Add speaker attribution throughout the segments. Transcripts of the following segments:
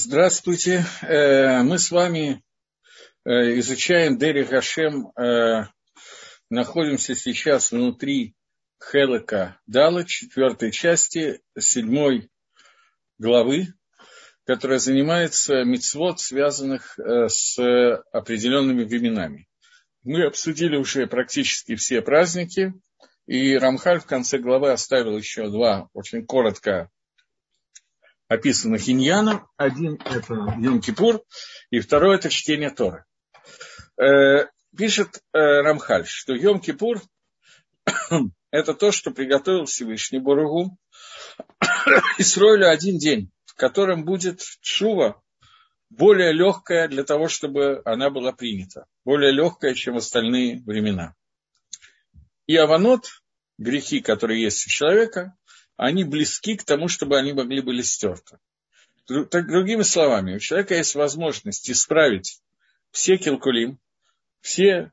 Speaker 1: Здравствуйте. Э, мы с вами э, изучаем Дери Гашем. Э, находимся сейчас внутри Хелека Дала, четвертой части, седьмой главы, которая занимается мицвод, связанных с определенными временами. Мы обсудили уже практически все праздники, и Рамхаль в конце главы оставил еще два очень коротко описанных иньянов. Один – это Йом-Кипур, и второй – это чтение Торы. Э, пишет э, Рамхаль, что Йом-Кипур – это то, что приготовил Всевышний Боругу Исроилю один день, в котором будет чува более легкая для того, чтобы она была принята, более легкая, чем остальные времена. И аванот, грехи, которые есть у человека, они близки к тому, чтобы они могли быть стерты. Так, другими словами, у человека есть возможность исправить все килкулим, все,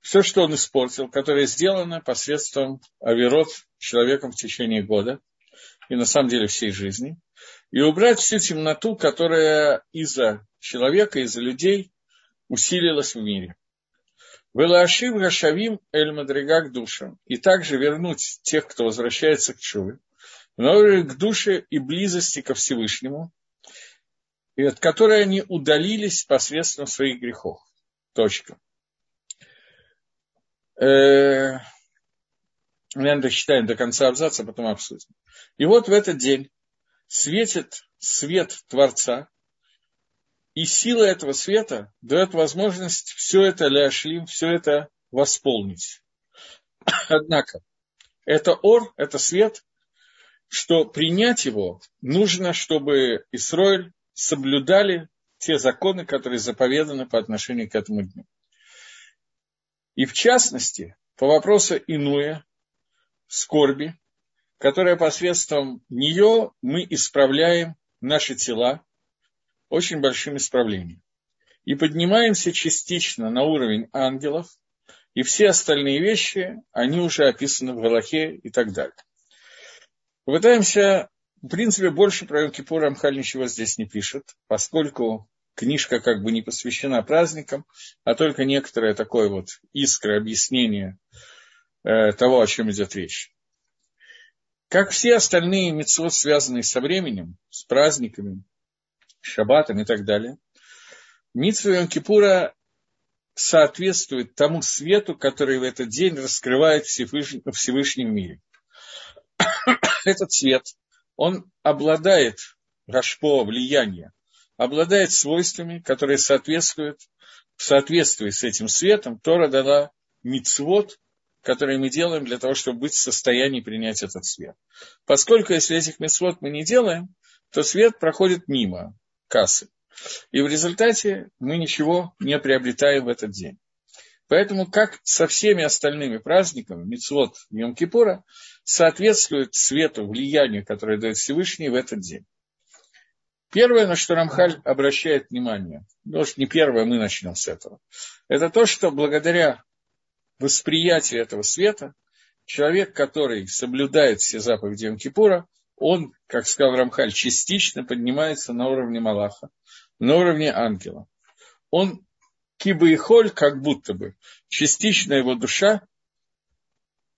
Speaker 1: все, что он испортил, которое сделано посредством оверот человеком в течение года и на самом деле всей жизни, и убрать всю темноту, которая из-за человека, из-за людей усилилась в мире. Велашив Гашавим Эль Мадригак душам. И также вернуть тех, кто возвращается к Чуве, к душе и близости ко Всевышнему, от которой они удалились посредством своих грехов. Точка. Э, наверное, дочитаем до конца абзаца, потом обсудим. И вот в этот день светит свет Творца, и сила этого света дает возможность все это ляшлим, все это восполнить. Однако, это ор, это свет, что принять его нужно, чтобы Исроиль соблюдали те законы, которые заповеданы по отношению к этому дню. И в частности, по вопросу Инуя, скорби, которая посредством нее мы исправляем наши тела, очень большим исправлением. И поднимаемся частично на уровень ангелов, и все остальные вещи, они уже описаны в Галахе и так далее. Попытаемся, в принципе, больше про Йом-Кипур Амхаль ничего здесь не пишет, поскольку книжка как бы не посвящена праздникам, а только некоторое такое вот искра объяснение э, того, о чем идет речь. Как все остальные митцвот, связанные со временем, с праздниками, шаббатом и так далее. Митсва Йом Кипура соответствует тому свету, который в этот день раскрывает Всевышний, в Всевышнем мире. Этот свет, он обладает рашпо, влияние, обладает свойствами, которые соответствуют, в соответствии с этим светом, Тора дала мицвод, которые мы делаем для того, чтобы быть в состоянии принять этот свет. Поскольку если этих мицвод мы не делаем, то свет проходит мимо кассы. И в результате мы ничего не приобретаем в этот день. Поэтому, как со всеми остальными праздниками, Мицвод Йом-Кипура соответствует свету, влиянию, которое дает Всевышний в этот день. Первое, на что Рамхаль обращает внимание, может, не первое, мы начнем с этого, это то, что благодаря восприятию этого света, человек, который соблюдает все заповеди Йом-Кипура, он, как сказал Рамхаль, частично поднимается на уровне Малаха, на уровне ангела. Он киба и холь, как будто бы, частично его душа,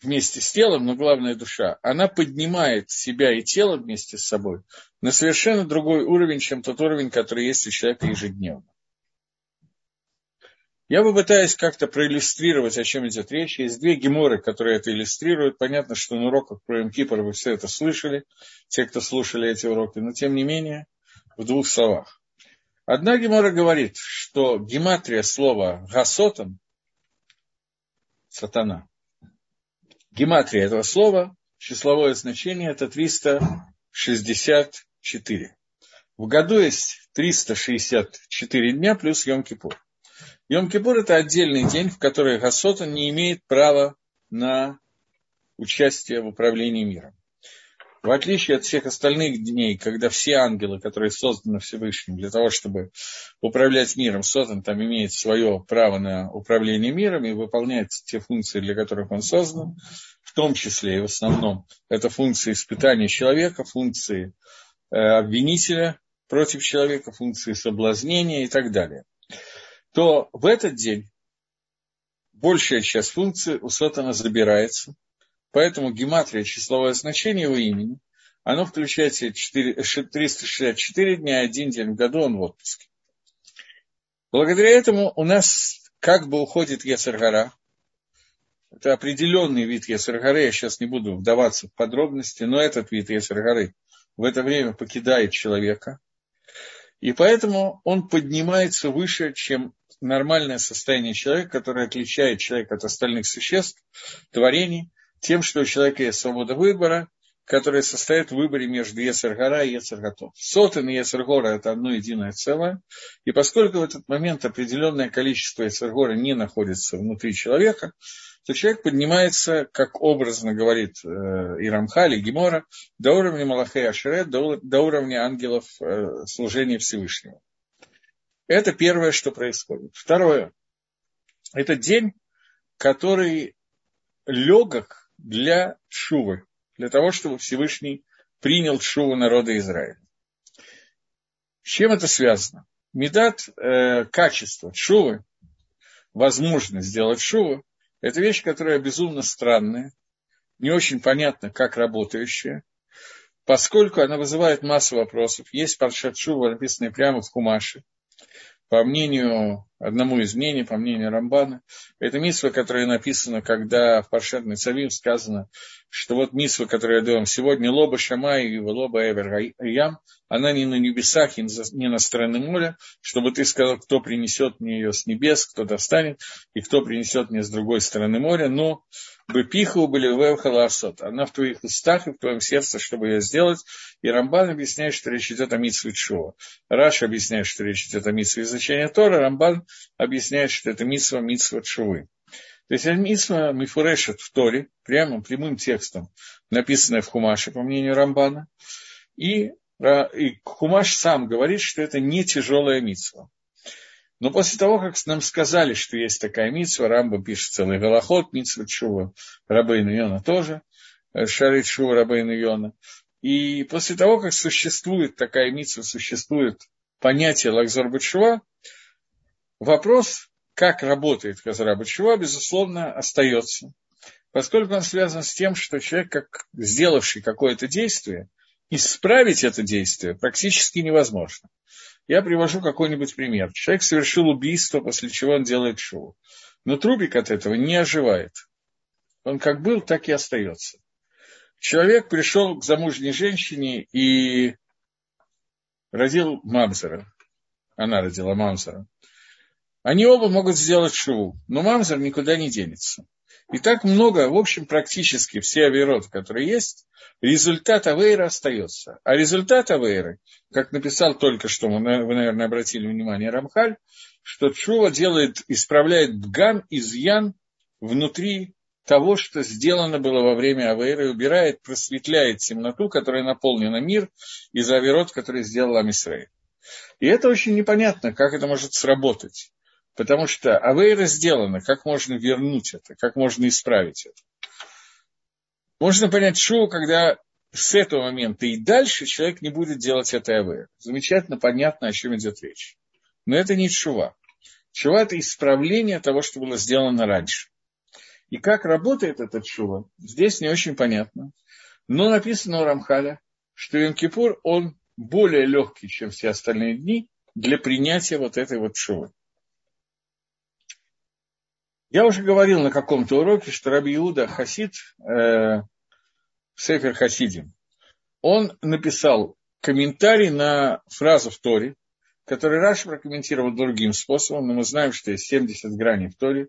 Speaker 1: вместе с телом, но главная душа, она поднимает себя и тело вместе с собой на совершенно другой уровень, чем тот уровень, который есть у человека ежедневно. Я попытаюсь как-то проиллюстрировать, о чем идет речь. Есть две геморы, которые это иллюстрируют. Понятно, что на уроках про Имкипр вы все это слышали, те, кто слушали эти уроки, но тем не менее, в двух словах. Одна гемора говорит, что гематрия слова «гасотан» – сатана. Гематрия этого слова, числовое значение – это 364. В году есть 364 дня плюс Йом-Кипур. Йом-Кипур – это отдельный день, в который Гасота не имеет права на участие в управлении миром. В отличие от всех остальных дней, когда все ангелы, которые созданы Всевышним для того, чтобы управлять миром, создан, там имеет свое право на управление миром и выполняет те функции, для которых он создан, в том числе и в основном это функции испытания человека, функции э, обвинителя, против человека, функции соблазнения и так далее, то в этот день большая часть функций у Сатана забирается, поэтому гематрия, числовое значение его имени, оно включает в себя 4, 364 дня, один день в году он в отпуске. Благодаря этому у нас как бы уходит Ецаргара. Это определенный вид Ецаргары, я сейчас не буду вдаваться в подробности, но этот вид Ецаргары в это время покидает человека. И поэтому он поднимается выше, чем нормальное состояние человека, которое отличает человека от остальных существ, творений, тем, что у человека есть свобода выбора, которая состоит в выборе между Ецергара и Ецерготов. Сотен и Ецергора – это одно единое целое, и поскольку в этот момент определенное количество Ецергора не находится внутри человека, то человек поднимается, как образно говорит э, и Рамхали, и Гемора, до уровня Малахея Ашерет, до, до уровня ангелов э, служения Всевышнего. Это первое, что происходит. Второе. Это день, который легок для Шувы, для того, чтобы Всевышний принял Шуву народа Израиля. С чем это связано? Медат, э, качество Шувы, возможность сделать Шуву, это вещь, которая безумно странная, не очень понятно, как работающая, поскольку она вызывает массу вопросов. Есть паршат Шува, написанные прямо в Хумаше, по мнению, одному из мнений, по мнению Рамбана, это мисва, которая написана, когда в Паршат Цавим сказано, что вот мисва, которую я вам сегодня, лоба Шамай и лоба Эвер Ям, она не на небесах, не на стороне моря, чтобы ты сказал, кто принесет мне ее с небес, кто достанет, и кто принесет мне с другой стороны моря, но Бепиху были вевхаласот. Она в твоих устах и в твоем сердце, чтобы ее сделать. И Рамбан объясняет, что речь идет о митсве Чува. Раш объясняет, что речь идет о митсве изучения Тора. Рамбан объясняет, что это митсва митсва Чувы. То есть митсва мифурешет в Торе, прямо прямым текстом, написанная в Хумаше, по мнению Рамбана. И, и Хумаш сам говорит, что это не тяжелая митсва. Но после того, как нам сказали, что есть такая митсва, Рамба пишет целый голоход, митсва Чува, Рабейна Йона тоже, э, Шарит Чува, Рабейна Йона. И после того, как существует такая митсва, существует понятие Лакзор Бачува, вопрос, как работает Хазара Бачува, безусловно, остается. Поскольку он связан с тем, что человек, как сделавший какое-то действие, исправить это действие практически невозможно. Я привожу какой-нибудь пример. Человек совершил убийство, после чего он делает шоу. Но трубик от этого не оживает. Он как был, так и остается. Человек пришел к замужней женщине и родил Мамзера. Она родила Мамзера. Они оба могут сделать шоу, но Мамзер никуда не денется. И так много, в общем, практически все авироты, которые есть, результат Авейра остается. А результат Авейры, как написал только что, вы, наверное, обратили внимание Рамхаль, что Чува делает, исправляет бгам, изъян внутри того, что сделано было во время Авейры, убирает, просветляет темноту, которая наполнена мир, из авирот, который сделал Амисрей. И это очень непонятно, как это может сработать. Потому что Авейра сделана, как можно вернуть это, как можно исправить это. Можно понять шоу, когда с этого момента и дальше человек не будет делать это АВР. Замечательно, понятно, о чем идет речь. Но это не чува. Чува – это исправление того, что было сделано раньше. И как работает этот чува, здесь не очень понятно. Но написано у Рамхаля, что Йом-Кипур, он более легкий, чем все остальные дни, для принятия вот этой вот чувы. Я уже говорил на каком-то уроке, что Раби Иуда Хасид, э, Сефер Хасидим, он написал комментарий на фразу в Торе, который Раши прокомментировал другим способом, но мы знаем, что есть 70 граней в Торе.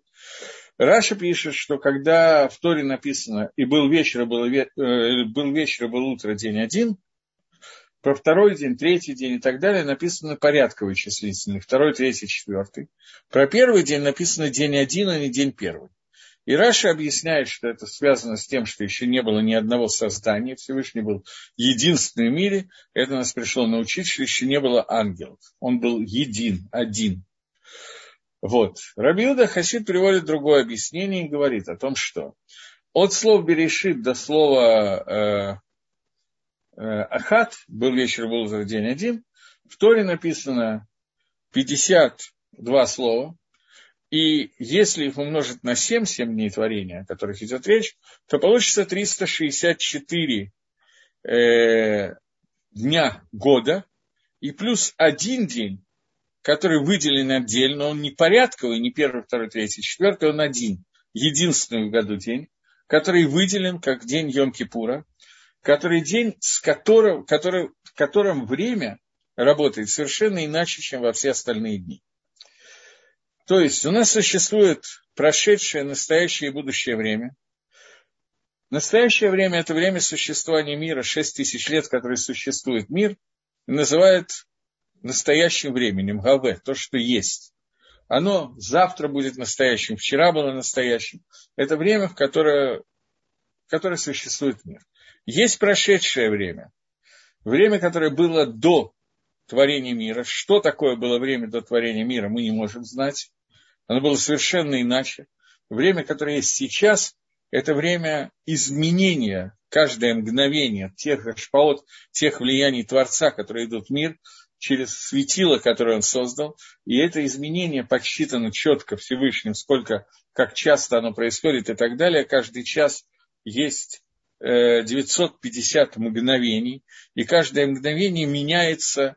Speaker 1: Раши пишет, что когда в Торе написано «и был вечер, и было, э, был вечер, и был утро, день один», про второй день, третий день и так далее написано порядковый числительный, второй, третий, четвертый. Про первый день написано день один, а не день первый. И Раша объясняет, что это связано с тем, что еще не было ни одного создания, Всевышний был единственный в мире, это нас пришло научить, что еще не было ангелов. Он был един, один. Вот. Рабиуда Хасид приводит другое объяснение и говорит о том, что от слов Берешит до слова Э, Ахат, был вечер, был утро, день один, В Торе написано 52 слова, и если их умножить на 7, 7 дней творения, о которых идет речь, то получится 364 э, дня года, и плюс один день, который выделен отдельно, он не порядковый, не первый, второй, третий, четвертый, он один, единственный в году день, который выделен как день Йом-Кипура, который день, с которым, который, в котором время работает совершенно иначе, чем во все остальные дни. То есть у нас существует прошедшее, настоящее и будущее время. Настоящее время – это время существования мира, 6 тысяч лет, который существует мир, называют настоящим временем, гаве, то, что есть. Оно завтра будет настоящим, вчера было настоящим. Это время, в которое, в которое существует мир. Есть прошедшее время, время, которое было до творения мира. Что такое было время до творения мира, мы не можем знать. Оно было совершенно иначе. Время, которое есть сейчас, это время изменения, каждое мгновение тех шпаот, тех влияний Творца, которые идут в мир, через светило, которое он создал, и это изменение подсчитано четко Всевышним, сколько, как часто оно происходит и так далее. Каждый час есть 950 мгновений, и каждое мгновение меняется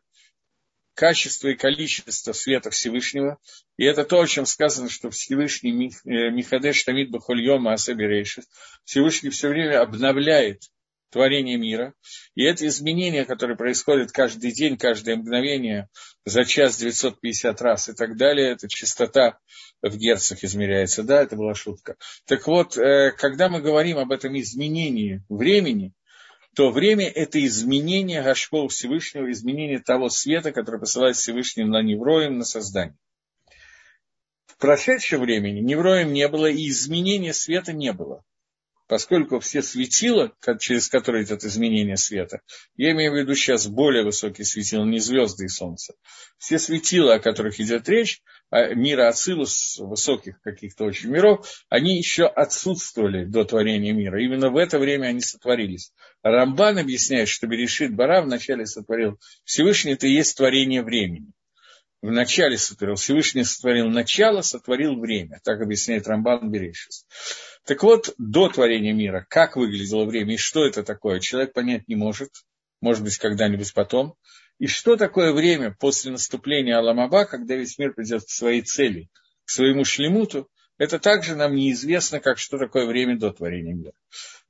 Speaker 1: качество и количество света Всевышнего. И это то, о чем сказано, что Всевышний Михадеш Тамид Бахульома Асабирейшис, Всевышний все время обновляет творение мира. И это изменения, которые происходят каждый день, каждое мгновение, за час 950 раз и так далее, это частота в герцах измеряется. Да, это была шутка. Так вот, э, когда мы говорим об этом изменении времени, то время – это изменение Гашпол Всевышнего, изменение того света, который посылает Всевышний на Невроем, на создание. В прошедшем времени Невроем не было, и изменения света не было поскольку все светила, через которые идет изменение света, я имею в виду сейчас более высокие светила, не звезды и солнце, все светила, о которых идет речь, а мира Ацилус, высоких каких-то очень миров, они еще отсутствовали до творения мира. Именно в это время они сотворились. Рамбан объясняет, что Берешит Бара вначале сотворил Всевышний, это и есть творение времени в начале сотворил. Всевышний сотворил начало, сотворил время. Так объясняет Рамбан Берешис. Так вот, до творения мира, как выглядело время и что это такое, человек понять не может. Может быть, когда-нибудь потом. И что такое время после наступления Аламаба, когда весь мир придет к своей цели, к своему шлемуту, это также нам неизвестно, как что такое время до творения мира.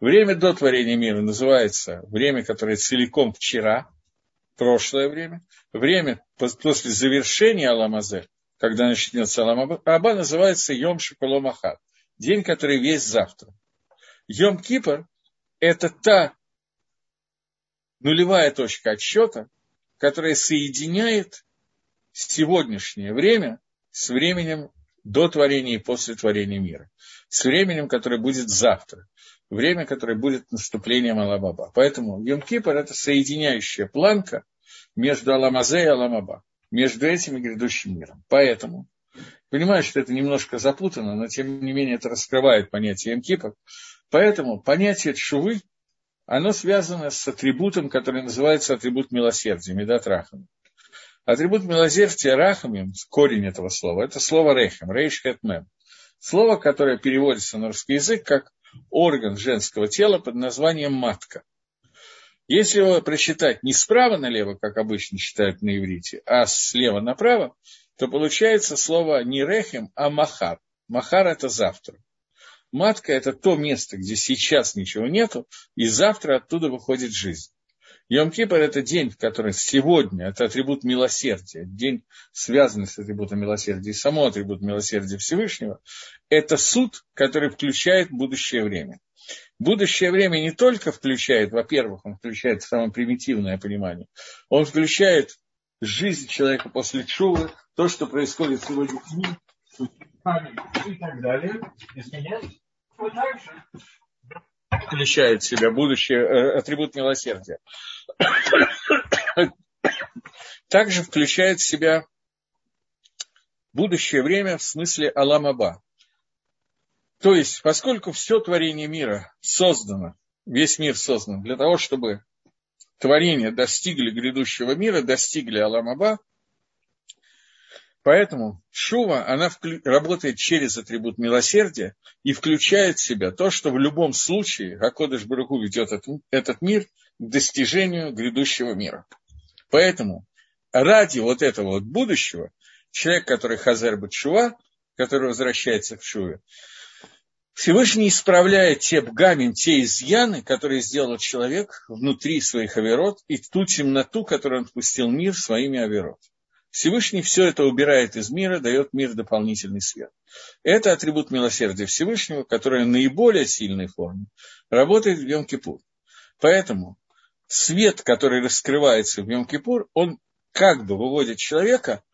Speaker 1: Время до творения мира называется время, которое целиком вчера, прошлое время, время после завершения Аламазе, когда начнется Аламаба, называется Йом Шиколомахат, день, который весь завтра. Йом Кипр – это та нулевая точка отсчета, которая соединяет сегодняшнее время с временем до творения и после творения мира, с временем, которое будет завтра, время, которое будет наступлением Алабаба. Поэтому Йом-Кипр – это соединяющая планка между Аламазе и Аламаба, между этим и грядущим миром. Поэтому, понимаю, что это немножко запутано, но тем не менее это раскрывает понятие Йом-Кипр. Поэтому понятие Чувы, оно связано с атрибутом, который называется атрибут милосердия, Медат Рахами. Атрибут милосердия Рахамим, корень этого слова, это слово Рейхем, Рейш Хэтмем. Слово, которое переводится на русский язык как орган женского тела под названием матка. Если его прочитать не справа налево, как обычно читают на иврите, а слева направо, то получается слово не рехем, а махар. Махар – это завтра. Матка – это то место, где сейчас ничего нету, и завтра оттуда выходит жизнь. Йом-Кипр – это день, который сегодня, это атрибут милосердия, день, связанный с атрибутом милосердия, и само атрибут милосердия Всевышнего, это суд, который включает будущее время. Будущее время не только включает, во-первых, он включает самое примитивное понимание, он включает жизнь человека после чувы, то, что происходит сегодня с ним, и так далее. Дальше включает в себя будущее, э, атрибут милосердия. Также включает в себя будущее время в смысле Аламаба. То есть, поскольку все творение мира создано, весь мир создан для того, чтобы творения достигли грядущего мира, достигли עולם הבא, Поэтому тшува, она вклю... работает через атрибут милосердия и включает в себя то, что в любом случае הקדוש ברוך הוא ведет этот, мир к достижению грядущего мира. Поэтому ради вот этого вот будущего, человек, который חוזר בתשובה, который возвращается к тшуве, Всевышний исправляет те бгамин, те изъяны, которые сделал человек внутри своих аверот, и ту темноту, которую он впустил в мир своими аверот. Всевышний все это убирает из мира, дает мир дополнительный свет. Это атрибут милосердия Всевышнего, который в наиболее сильной форме работает в Йом-Кипур. Поэтому свет, который раскрывается в Йом-Кипур, он как бы выводит человека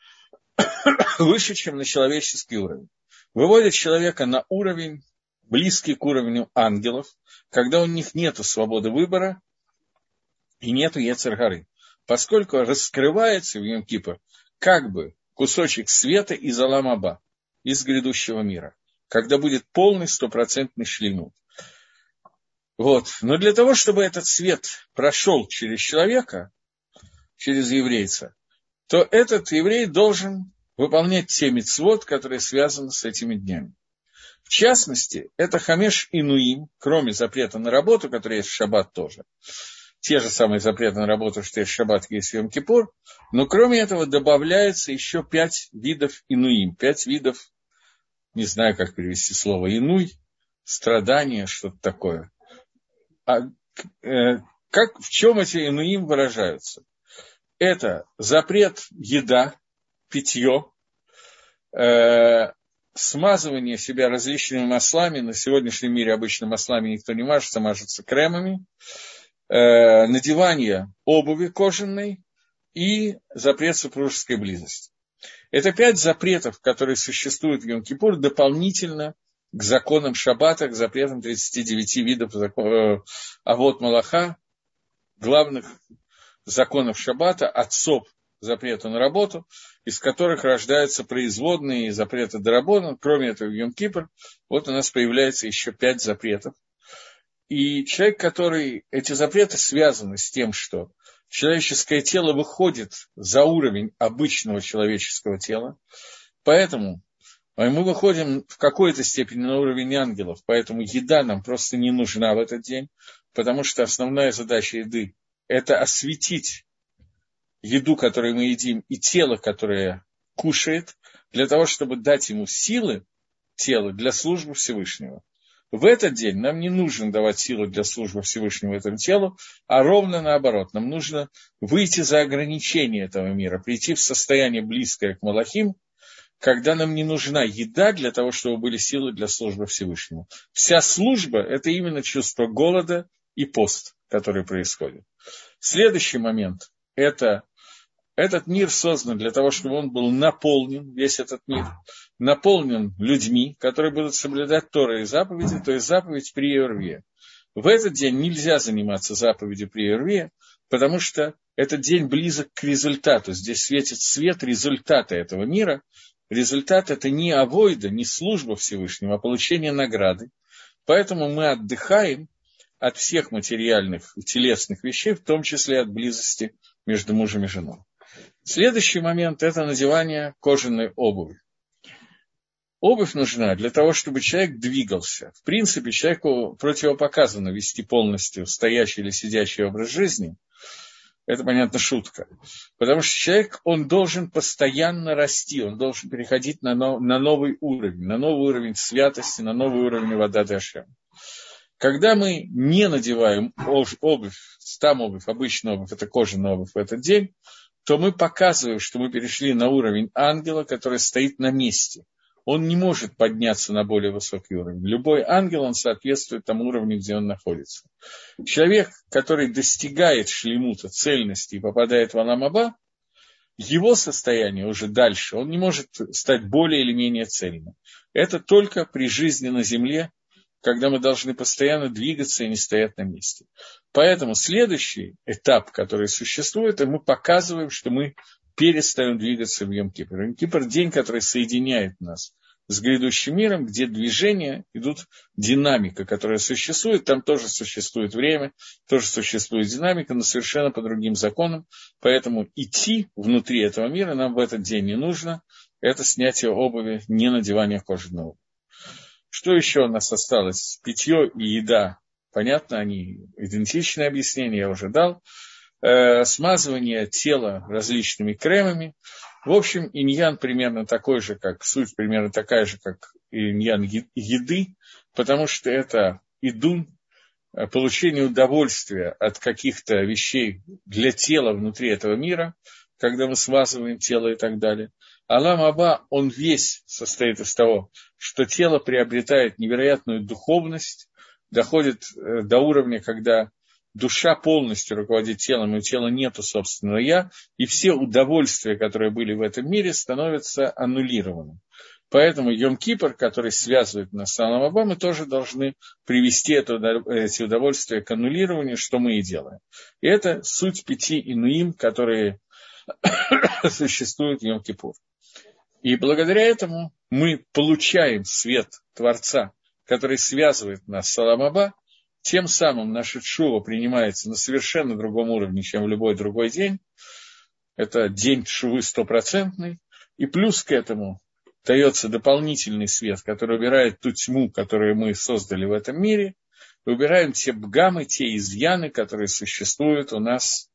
Speaker 1: выше, чем на человеческий уровень. Выводит человека на уровень, близкий к уровню ангелов, когда у них нет свободы выбора и нет Ецергары. Поскольку раскрывается в Йом-Кипр как бы кусочек света из Аламаба, из грядущего мира, когда будет полный стопроцентный шлемут. Вот. Но для того, чтобы этот свет прошел через человека, через еврейца, то этот еврей должен выполнять те мецвод, которые связаны с этими днями. В частности, это хамеш инуим, кроме запрета на работу, который есть в шаббат тоже те же самые запреты на работу, что есть шаббат, есть Йом Кипур, но кроме этого добавляется еще пять видов инуим, пять видов, не знаю, как перевести слово инуй, страдания, что-то такое. А, э, как, в чем эти инуим выражаются? Это запрет еда, питье, э, смазывание себя различными маслами. На сегодняшнем мире обычно маслами никто не мажется, мажется кремами э, надевание обуви кожаной и запрет супружеской близости. Это пять запретов, которые существуют в Йом-Кипур дополнительно к законам Шаббата, к запретам 39 видов э, Авод Малаха, главных законов Шаббата, отцов запрета на работу, из которых рождаются производные запреты Дарабона. Кроме этого, в Йом-Кипр вот у нас появляется еще пять запретов, и человек, который... Эти запреты связаны с тем, что человеческое тело выходит за уровень обычного человеческого тела. Поэтому мы выходим в какой-то степени на уровень ангелов, поэтому еда нам просто не нужна в этот день, потому что основная задача еды – это осветить еду, которую мы едим, и тело, которое кушает, для того, чтобы дать ему силы, тело для службы Всевышнего. В этот день нам не нужно давать силу для службы Всевышнему этому телу, а ровно наоборот. Нам нужно выйти за ограничения этого мира, прийти в состояние близкое к Малахим, когда нам не нужна еда для того, чтобы были силы для службы Всевышнему. Вся служба – это именно чувство голода и пост, который происходит. Следующий момент – это этот мир создан для того, чтобы он был наполнен, весь этот мир, наполнен людьми, которые будут соблюдать Торы и заповеди, то есть заповедь при Ерве. В этот день нельзя заниматься заповедью при Ерве, потому что этот день близок к результату. Здесь светит свет результата этого мира. Результат – это не авойда, не служба Всевышнего, а получение награды. Поэтому мы отдыхаем от всех материальных и телесных вещей, в том числе от близости между мужем и женой. Следующий момент – это надевание кожаной обуви. Обувь нужна для того, чтобы человек двигался. В принципе, человеку противопоказано вести полностью стоящий или сидящий образ жизни. Это, понятно, шутка. Потому что человек, он должен постоянно расти, он должен переходить на, нов, на новый уровень, на новый уровень святости, на новый уровень вода Дашем. Когда мы не надеваем обувь, там обувь, обычную обувь, это кожаная обувь в этот день, то мы показываем, что мы перешли на уровень ангела, который стоит на месте. Он не может подняться на более высокий уровень. Любой ангел, он соответствует тому уровню, где он находится. Человек, который достигает шлемута, цельности и попадает в Аламаба, его состояние уже дальше, он не может стать более или менее цельным. Это только при жизни на земле когда мы должны постоянно двигаться и не стоять на месте. Поэтому следующий этап, который существует, мы показываем, что мы перестаем двигаться в Йом-Кипр. Йом-Кипр – день, который соединяет нас с грядущим миром, где движения идут, динамика, которая существует, там тоже существует время, тоже существует динамика, но совершенно по другим законам. Поэтому идти внутри этого мира нам в этот день не нужно. Это снятие обуви, не надевание кожаного. Что еще у нас осталось? Питье и еда. Понятно, они идентичные объяснения, я уже дал. Э, смазывание тела различными кремами. В общем, иньян примерно такой же, как суть примерно такая же, как иньян еды, потому что это идун, э, получение удовольствия от каких-то вещей для тела внутри этого мира, когда мы смазываем тело и так далее. Алам Аба, он весь состоит из того, что тело приобретает невероятную духовность, доходит э, до уровня, когда душа полностью руководит телом, и у тела нету собственного «я», и все удовольствия, которые были в этом мире, становятся аннулированы. Поэтому Йом-Кипр, который связывает нас с Алам мы тоже должны привести это, эти удовольствия к аннулированию, что мы и делаем. И это суть пяти инуим, которые существуют в Йом-Кипур. И благодаря этому мы получаем свет Творца, который связывает нас с Аламаба, тем самым наша шува принимается на совершенно другом уровне, чем в любой другой день. Это день шувы стопроцентный. И плюс к этому дается дополнительный свет, который убирает ту тьму, которую мы создали в этом мире. убираем те бгамы, те изъяны, которые существуют у нас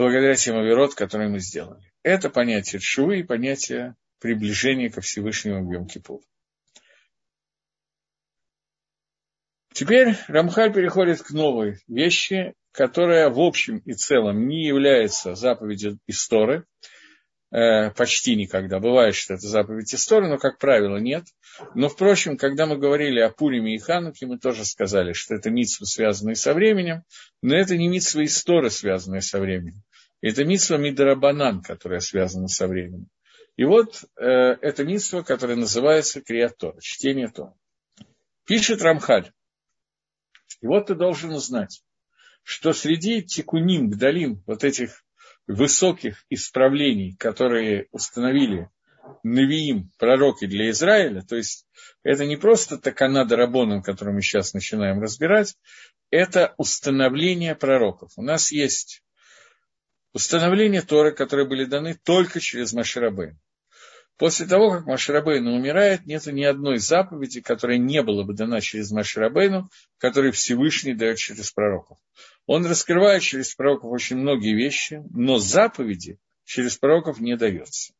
Speaker 1: благодаря тем оверот, которые мы сделали. Это понятие шувы и понятие приближения ко Всевышнему в Йом-Кипур. Теперь Рамхаль переходит к новой вещи, которая в общем и целом не является заповедью истории, э, почти никогда. Бывает, что это заповедь истории, но, как правило, нет. Но, впрочем, когда мы говорили о Пуриме и Хануке, мы тоже сказали, что это митсвы, связанные со временем, но это не митсвы истории, связанные со временем. Это митсва Мидарабанан, которая связана со временем. И вот э, это митсва, которая называется Криатор, чтение Тора. Пишет Рамхаль. И вот ты должен узнать, что среди тикуним, гдалим, вот этих высоких исправлений, которые установили Навиим, пророки для Израиля, то есть это не просто такана дарабоном, который мы сейчас начинаем разбирать, это установление пророков. У нас есть установление Торы, которые были даны только через Маширабейн. После того, как Маширабейну умирает, нет ни одной заповеди, которая не была бы дана через Маширабейну, которую Всевышний дает через пророков. Он раскрывает через пророков очень многие вещи, но заповеди через пророков не дается.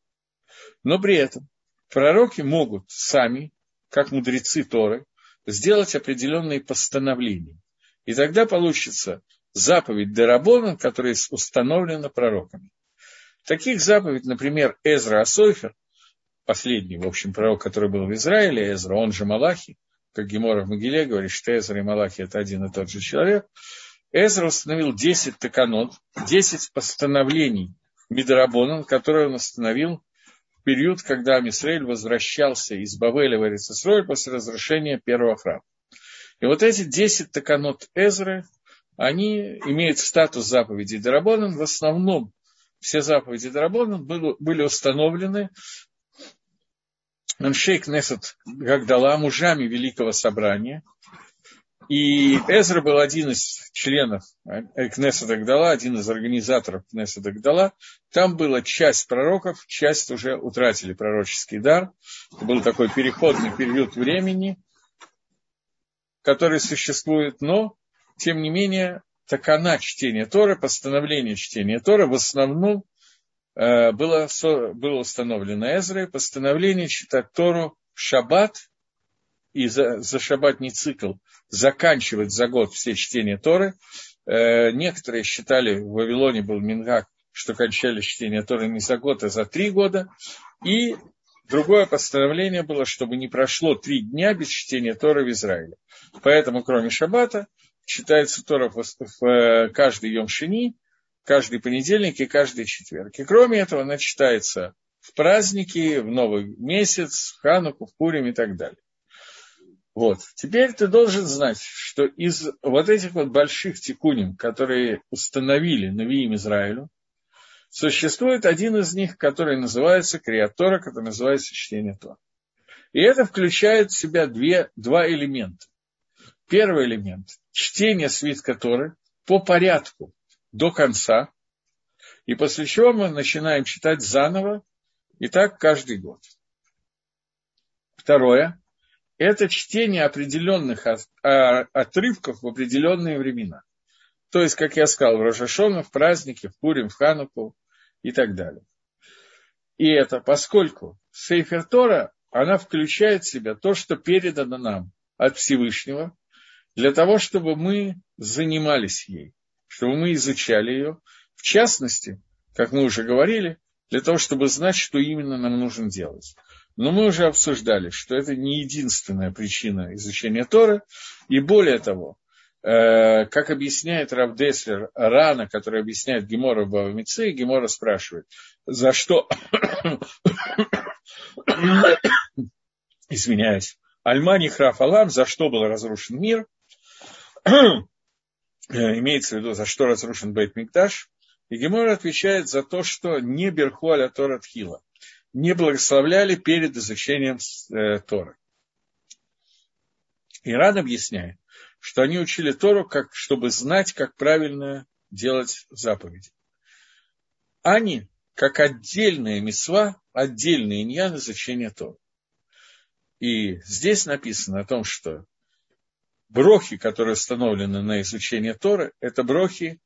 Speaker 1: Но при этом пророки могут сами, как мудрецы Торы, сделать определенные постановления. И тогда получится заповедь Дарабона, которая установлена пророками. Таких заповедей, например, Эзра Асойфер, последний, в общем, пророк, который был в Израиле, Эзра, он же Малахи, как Гемора в Могиле говорит, что Эзра и Малахи – это один и тот же человек. Эзра установил 10 таканот, 10 постановлений Мидарабоном, которые он установил в период, когда Амисраиль возвращался из Бавеля в Эрицесроль после разрушения первого храма. И вот эти 10 таканот Эзры, они имеют статус заповедей Дарабоном. В основном все заповеди Дарабоном были установлены Аншей Кнесет Гагдала, мужами Великого Собрания. И Эзра был один из членов Кнесета Гдала, один из организаторов Кнесета Гдала. Там была часть пророков, часть уже утратили пророческий дар. Это был такой переходный период времени, который существует, но, тем не менее, такана чтения Тора, постановление чтения Тора в основном Э, было, было установлено Эзрой постановление читать Тору в шаббат и за, за шаббатный цикл заканчивать за год все чтения Торы. Э, некоторые считали, в Вавилоне был Мингак, что кончали чтение Торы не за год, а за три года. И другое постановление было, чтобы не прошло три дня без чтения Торы в Израиле. Поэтому, кроме шаббата, читается Тора в, в э, каждый Йом Шини, каждый понедельник и каждый четверг. И кроме этого, она читается в праздники, в Новый месяц, в Хануку, в Пурим и так далее. Вот. Теперь ты должен знать, что из вот этих вот больших тикуним, которые установили Навиим Израилю, существует один из них, который называется Криатора, который называется чтение Тора. И это включает в себя две, два элемента. Первый элемент – чтение свитка Торы по порядку до конца, и после чего мы начинаем читать заново, и так каждый год. Второе – это чтение определенных а, отрывков в определенные времена. То есть, как я сказал, в Рожашона, в празднике, в Пурим, в Хануку и так далее. И это поскольку Сейфер Тора, она включает в себя то, что передано нам от Всевышнего, для того, чтобы мы занимались ей, чтобы мы изучали ее, в частности, как мы уже говорили, для того, чтобы знать, что именно нам нужно делать. Но мы уже обсуждали, что это не единственная причина изучения Тора, и более того, Э, как объясняет Рав Деслер, Рана, который объясняет Гемора в Бавамице, Гемора спрашивает, за что... Извиняюсь. Альмани Храф Алам, за что был разрушен мир? Э, имеется в виду, за что разрушен Бейт Микташ. И Гемора отвечает за то, что не Берхуаля Тора Тхила, не благословляли перед изучением э, Торы. Иран объясняет, что они учили Тору, как, чтобы знать, как правильно делать заповеди. Они, как отдельная мисва, отдельный иньян изучения Торы. И здесь написано о том, что брохи, которые установлены на изучение Торы, это брохи,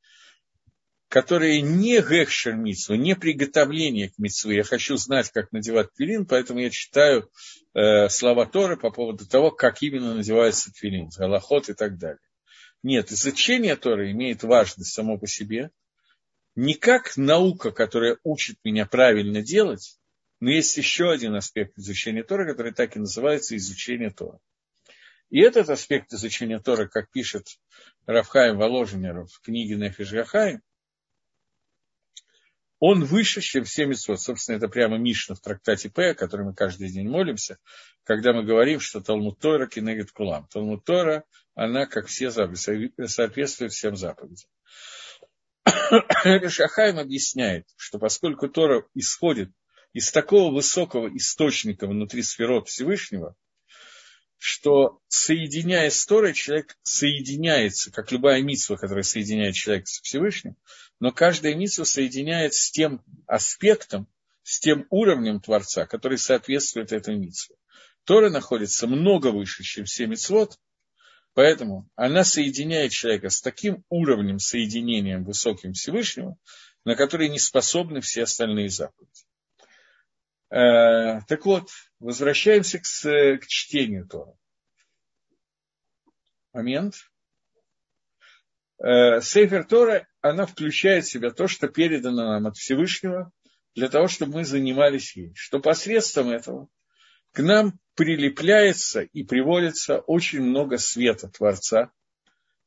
Speaker 1: которые не гехшер митсвы, не приготовление к митсвы. Я хочу знать, как надевать твилин, поэтому я читаю э, слова Торы по поводу того, как именно надевается твилин, галахот и так далее. Нет, изучение Торы имеет важность само по себе, не как наука, которая учит меня правильно делать, но есть еще один аспект изучения Торы, который так и называется изучение Торы. И этот аспект изучения Торы, как пишет Рафхайм Воложенер в книге Нефиш Гахайм, он выше, чем все митцвот. Собственно, это прямо Мишна в трактате П, о котором мы каждый день молимся, когда мы говорим, что Талмуд Тора кинегет кулам. Талмуд Тора, она, как все заповеди, соответствует всем заповедям. Шахайм объясняет, что поскольку Тора исходит из такого высокого источника внутри сферот Всевышнего, что соединяясь с Торой, человек соединяется, как любая митсва, которая соединяет человека с Всевышним, но каждая митсва соединяет с тем аспектом, с тем уровнем Творца, который соответствует этой митсве. Тора находится много выше, чем все митцвот, поэтому она соединяет человека с таким уровнем соединением высоким Всевышнего, на который не способны все остальные заповеди. Э, так вот, возвращаемся к, к чтению Тора. Момент. Э, Сейфер Тора, она включает в себя то, что передано нам от Всевышнего, для того, чтобы мы занимались ей. Что посредством этого к нам прилепляется и приводится очень много света Творца.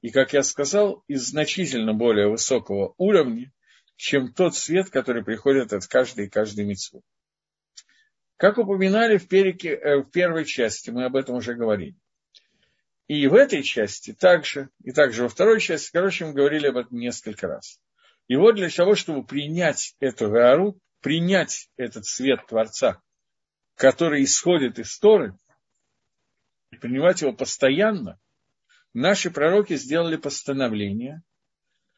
Speaker 1: И, как я сказал, из значительно более высокого уровня, чем тот свет, который приходит от каждой и каждой митцвы. Как упоминали в, переке, э, в первой части, мы об этом уже говорили. И в этой части также, и также во второй части, короче, мы говорили об этом несколько раз. И вот для того, чтобы принять эту гару, принять этот свет Творца, который исходит из Торы, и принимать его постоянно, наши пророки сделали постановление,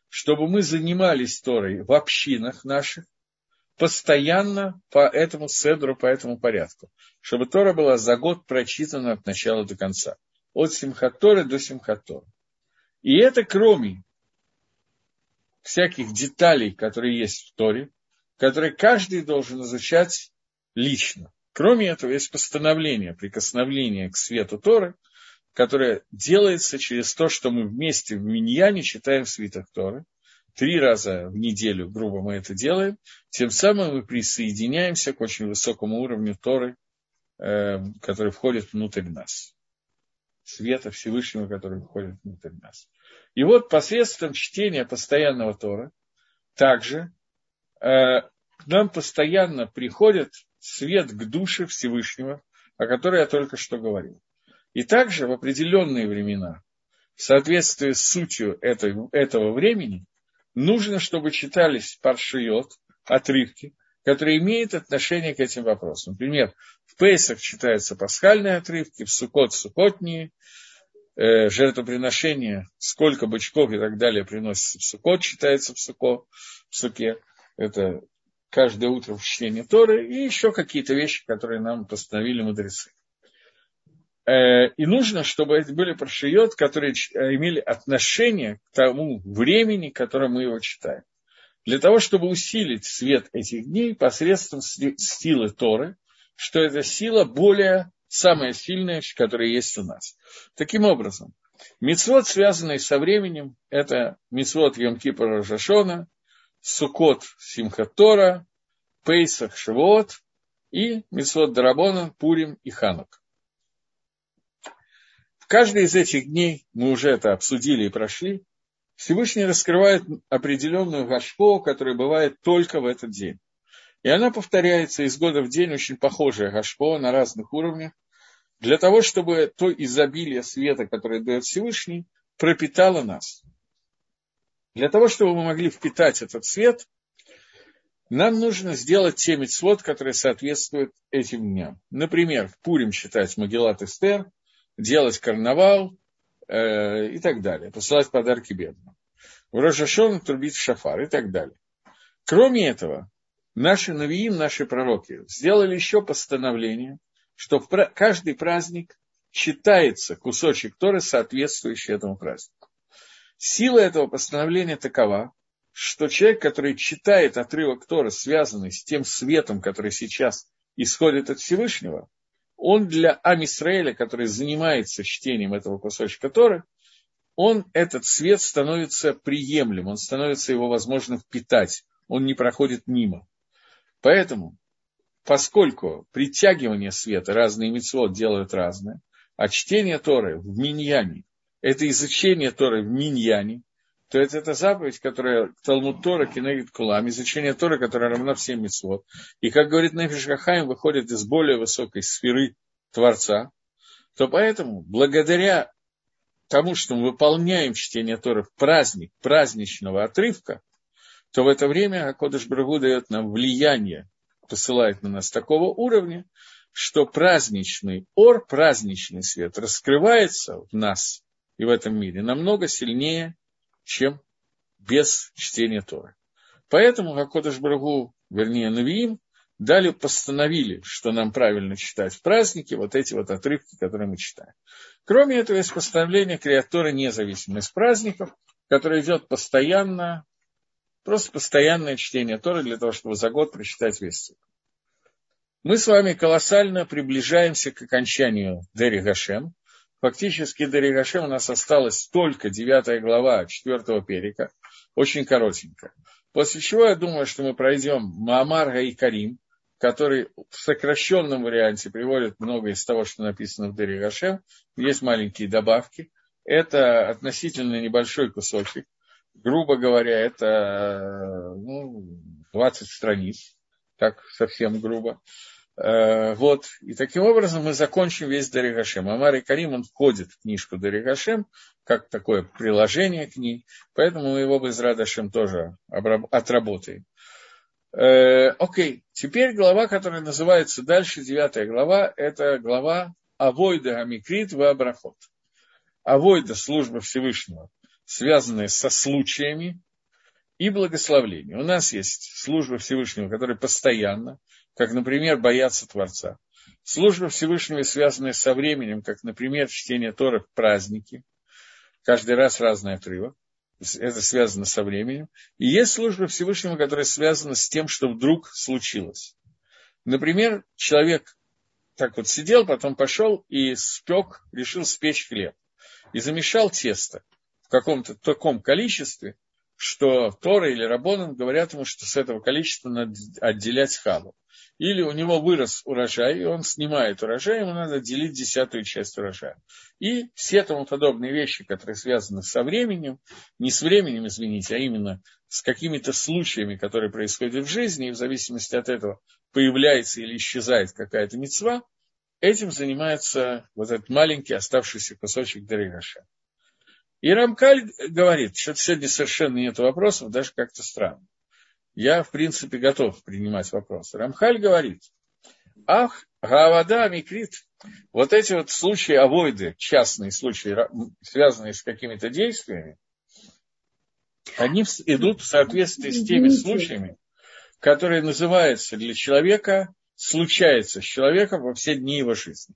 Speaker 1: чтобы мы занимались Торой в общинах наших, постоянно по этому седру, по этому порядку, чтобы Тора была за год прочитана от начала до конца, от Симхаторы до Симхаторы. И это кроме всяких деталей, которые есть в Торе, которые каждый должен изучать лично. Кроме этого, есть постановление, прикосновение к свету Торы, которое делается через то, что мы вместе в Миньяне читаем свиток Торы – три раза в неделю, грубо мы это делаем, тем самым мы присоединяемся к очень высокому уровню Торы, э, который входит внутрь нас. Света Всевышнего, который входит внутрь нас. И вот посредством чтения постоянного Тора также э, к нам постоянно приходит свет к душе Всевышнего, о которой я только что говорил. И также в определенные времена, в соответствии с сутью этой, этого времени, нужно, чтобы читались паршиот, отрывки, который имеет отношение к этим вопросам. Например, в Пейсах читаются пасхальные отрывки, в Сукот – сукотние, э, жертвоприношения, сколько бычков и так далее приносится в Сукот, читается в, суко, в Суке. Это каждое утро в чтении Торы и еще какие-то вещи, которые нам постановили мудрецы. Э, и нужно, чтобы это были прошиот, которые имели отношение к тому времени, которое мы его читаем. Для того, чтобы усилить свет этих дней посредством силы Торы, что эта сила более самая сильная, которая есть у нас. Таким образом, мецвод, связанный со временем, это мецвод Йом-Кипра Жашона, Сукот Симхат Тора, Пейсах Шивот и мецвод Дарабона, Пурим и Ханук каждый из этих дней, мы уже это обсудили и прошли, Всевышний раскрывает определенную гашпо, которая бывает только в этот день. И она повторяется из года в день, очень похожая гашпо на разных уровнях, для того, чтобы то изобилие света, которое дает Всевышний, пропитало нас. Для того, чтобы мы могли впитать этот свет, нам нужно сделать те митцвот, которые соответствуют этим дням. Например, в Пурим читать Магеллат Эстер, делать карнавал э, и так далее, посылать подарки бедным. В Рожашон трубить шафар и так далее. Кроме этого, наши навиим, наши пророки сделали еще постановление, что в каждый праздник читается кусочек Торы, соответствующий этому празднику. Сила этого постановления такова, что человек, который читает отрывок Торы, связанный с тем светом, который сейчас исходит от Всевышнего, он для Амисраэля, который занимается чтением этого кусочка Торы, он, этот свет становится приемлем, он становится его возможно впитать, он не проходит мимо. Поэтому, поскольку притягивание света, разные митцвот делают разное, а чтение Торы в миньяне, это изучение Торы в миньяне, то это, это заповедь, которая Талмуд Тора кинегит кулам, изучение Тора, которая равна всем митцвот. И, как говорит Нефиш Хахаим, выходит из более высокой сферы Творца, то поэтому, благодаря тому, что мы выполняем чтение Торы в праздник, праздничного отрывка, то в это время Акодыш Брагу дает нам влияние, посылает на нас такого уровня, что праздничный ор, праздничный свет раскрывается в нас и в этом мире намного сильнее, чем без чтения Торы. Поэтому Акодыш Брагу, вернее Навиим, дали, постановили, что нам правильно читать в праздники вот эти вот отрывки, которые мы читаем. Кроме этого, есть постановление креатора независимо из праздников, которое идет постоянно, просто постоянное чтение Торы для того, чтобы за год прочитать весь цикл. Мы с вами колоссально приближаемся к окончанию Дери Гашем, Фактически до Ригашем у нас осталась только 9 глава 4 перика, очень коротенько. После чего я думаю, что мы пройдем Маамар и Карим, который в сокращенном варианте приводит много из того, что написано в Дери. Есть маленькие добавки. Это относительно небольшой кусочек. Грубо говоря, это ну, 20 страниц, так совсем грубо. Э, вот. И таким образом мы закончим весь Даригашем. Амар и Карим, он входит в книжку Даригашем, как такое приложение к ней, поэтому мы его без Радашем тоже отработаем. Э, окей, теперь глава, которая называется дальше, девятая глава, это глава Авойда Амикрит в Абрахот. Авойда – служба Всевышнего, связанная со случаями и благословлением. У нас есть служба Всевышнего, которая постоянно, как, например, бояться Творца. Служба Всевышнего, связанная со временем, как, например, чтение Тора в праздники. Каждый раз разный отрывок. Это связано со временем. И есть служба Всевышнего, которая связана с тем, что вдруг случилось. Например, человек так вот сидел, потом пошел и спек, решил спечь хлеб. И замешал тесто в каком-то таком количестве, что Тора или Рабонан говорят ему, что с этого количества надо отделять халу или у него вырос урожай, и он снимает урожай, ему надо делить десятую часть урожая. И все тому подобные вещи, которые связаны со временем, не с временем, извините, а именно с какими-то случаями, которые происходят в жизни, и в зависимости от этого появляется или исчезает какая-то мецва, этим занимается вот этот маленький оставшийся кусочек Даригаша. И Рамкаль говорит, что сегодня совершенно нет вопросов, даже как-то странно. я, в принципе, готов принимать вопросы. Рамхаль говорит, ах, Гавада Микрит, вот эти вот случаи авойды, частные случаи, связанные с какими-то действиями, они идут в соответствии с теми случаями, которые называются для человека, случаются с человеком во все дни его жизни.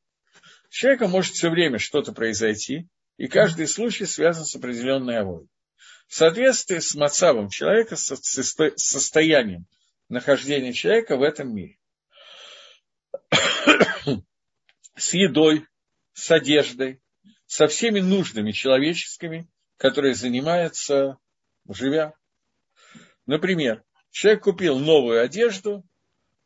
Speaker 1: С человеком может все время что-то произойти, и каждый случай связан с определенной авой. В соответствии с мацавом человека, с состоянием нахождения человека в этом мире. с едой, с одеждой, со всеми нуждами человеческими, которые занимаются, живя. Например, человек купил новую одежду,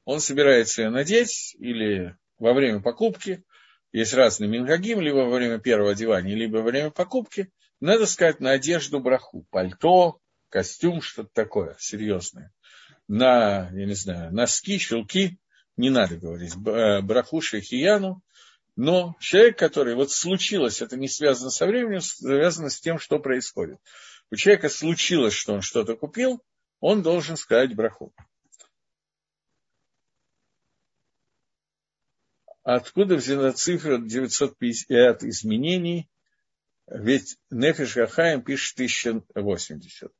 Speaker 1: он собирается ее надеть или во время покупки, есть разные мингагим, либо во время первого одевания, либо во время покупки, надо сказать на одежду браху, пальто, костюм, что-то такое серьезное. На, я не знаю, носки, чулки, не надо говорить, э, браху, шахияну, но человек, который, вот случилось, это не связано со временем, связано с тем, что происходит. У человека случилось, что он что-то купил, он должен сказать браху. Откуда взята цифра 950 изменений? Ведь Нефиш Гахаем пишет 1080.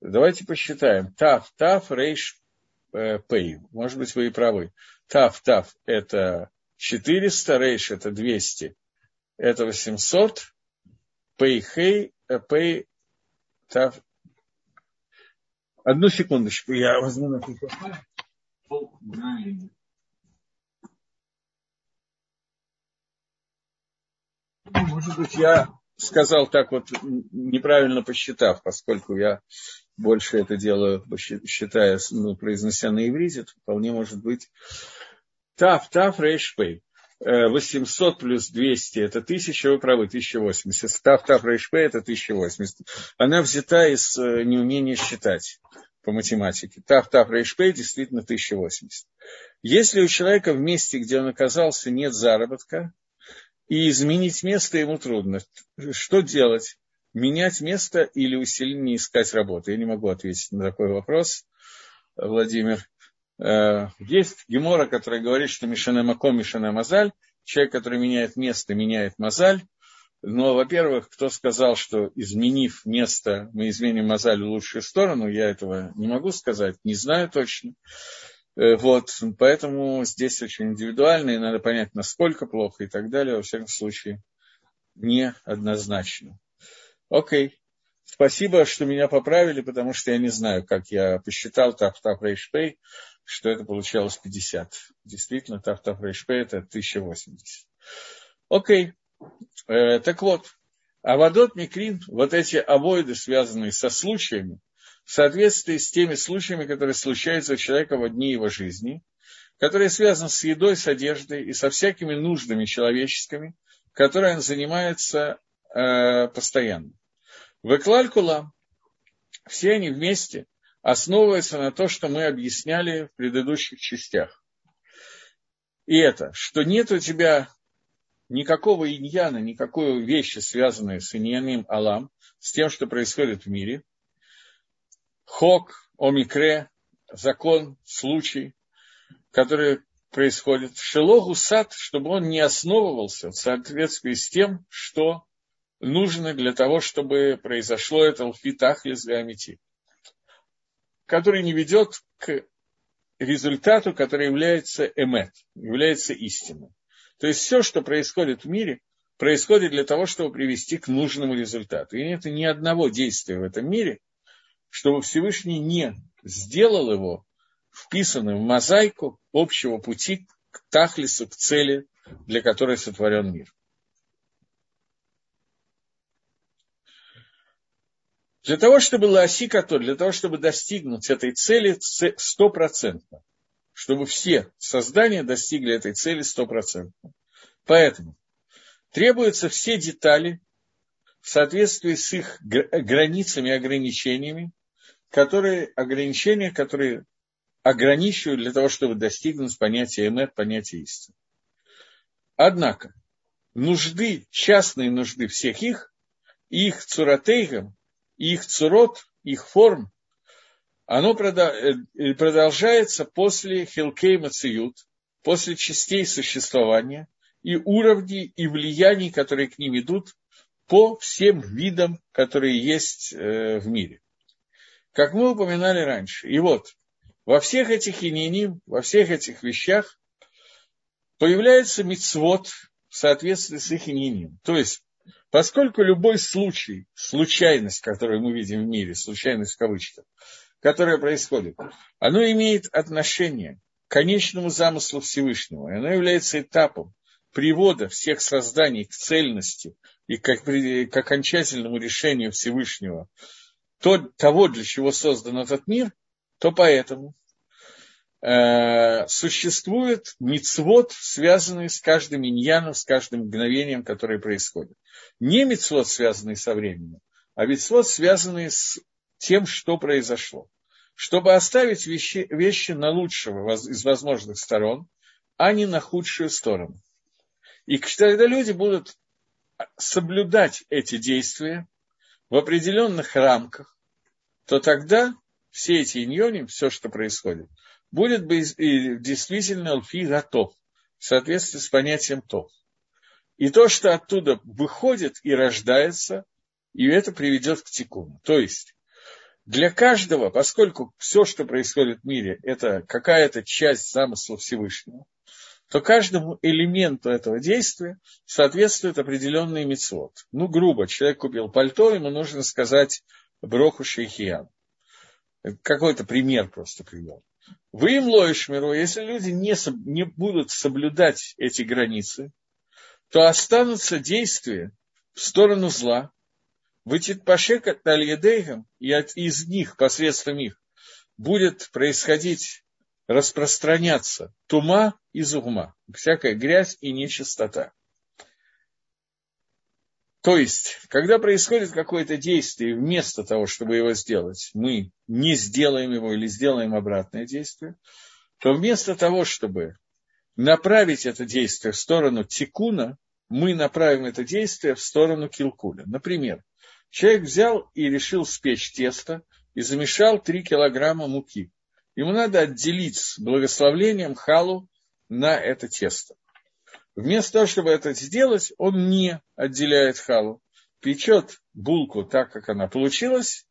Speaker 1: Давайте посчитаем. Тав, тав, рейш, э, пей. Может быть, вы и правы. Тав, тав – это 400, рейш – это 200. Это 800. Пей, хей, пей, тав. Одну секундочку, я возьму на Может быть, я сказал так вот, неправильно посчитав, поскольку я больше это делаю, считая, ну, произнося на иврите, вполне может быть Тав, Тав, Рейшпей. 800 плюс 200 – это 1000, вы правы, 1080. Тав, Тав, Рейшпей – это 1080. Она взята из э, неумения считать по математике. Тав, Тав, Рейшпей действительно 1080. Если у человека в месте, где он оказался, нет заработка, и изменить место ему трудно. Что делать? Менять место или усиленнее искать работу? Я не могу ответить на такой вопрос, Владимир. Э, есть Гемора, который говорит, что Мишане Мако, Мишане Мазаль. Человек, который меняет место, меняет Мазаль. Но, во-первых, кто сказал, что изменив место, мы изменим Мазаль в лучшую сторону, я этого не могу сказать, не знаю точно. Э, вот, поэтому здесь очень индивидуально, и надо понять, насколько плохо и так далее. Во всяком случае, не однозначно. Окей. Спасибо, что меня поправили, потому что я не знаю, как я посчитал Тафтаф Рейшпей, что это получалось 50. Действительно, Тафтаф Рейшпей это 1080. Окей. Э, так вот, Авадот Микрин, вот эти авоиды, связанные со случаями, в соответствии с теми случаями, которые случаются у человека в дни его жизни, которые связаны с едой, с одеждой и со всякими нуждами человеческими, которые он занимается э, постоянно. В Эклалькула все они вместе основываются на то, что мы объясняли в предыдущих частях. И это, что нет у тебя никакого иньяна, никакой вещи, связанной с иньяным Алам, с тем, что происходит в мире – хок, омикре, закон, случай, который происходит. Шелогу сад, чтобы он не основывался в соответствии с тем, что нужно для того, чтобы произошло это лфитахлис гамити, который не ведет к результату, который является эмет, является истиной. То есть все, что происходит в мире, происходит для того, чтобы привести к нужному результату. И нет ни одного действия в этом мире – чтобы Всевышний не сделал его вписанным в мозаику общего пути к Тахлису, к цели, для которой сотворен мир. Для того, чтобы Лаосикато, для того, чтобы достигнуть этой цели стопроцентно, чтобы все создания достигли этой цели стопроцентно. Поэтому требуются все детали в соответствии с их границами и ограничениями, которые, ограничения, которые ограничивают для того, чтобы достигнуть понятия эмет, понятия истины. Однако, нужды, частные нужды всех их, их цуратейгам, их цурот, их форм, оно э, продолжается после Хилкей Мациют, после частей существования и уровней и влияний, которые к ним идут по всем видам, которые есть э, в мире. Как мы упоминали раньше. И вот, во всех этих ининим, во всех этих вещах появляется мицвод в соответствии с их ининим. То есть, поскольку любой случай, случайность, которую мы видим в мире, случайность в кавычках, которая происходит, оно имеет отношение к конечному замыслу Всевышнего. И оно является этапом привода всех созданий к цельности и к, к окончательному решению Всевышнего то, того, для чего создан этот мир, то поэтому э, существует мицвод, связанный с каждым иньяном, с каждым мгновением, которое происходит. Не мицвод, связанный со временем, а мицвод, связанный с тем, что произошло. Чтобы оставить вещи, вещи на лучшего из возможных сторон, а не на худшую сторону. И когда люди будут соблюдать эти действия в определенных рамках, то тогда все эти иньони, все, что происходит, будет действительно алфи готов, в соответствии с понятием то. И то, что оттуда выходит и рождается, и это приведет к тикуну. То есть, для каждого, поскольку все, что происходит в мире, это какая-то часть замысла Всевышнего, то каждому элементу этого действия соответствует определенный мецвод. Ну, грубо, человек купил пальто, ему нужно сказать броху шейхиян. Какой-то пример просто привел. Вы им лоишмеру, если люди не, не будут соблюдать эти границы, то останутся действия в сторону зла, вытит пашек от и от, из них, посредством их, будет происходить распространяться тума и зугма, всякая грязь и нечистота. То есть, когда происходит какое-то действие, вместо того, чтобы его сделать, мы не сделаем его или сделаем обратное действие, то вместо того, чтобы направить это действие в сторону тикуна, мы направим это действие в сторону килкуля. Например, человек взял и решил спечь тесто и замешал 3 килограмма муки ему надо отделить с благословлением халу на это тесто. Вместо того, чтобы это сделать, он не отделяет халу, печет булку так, как она получилась,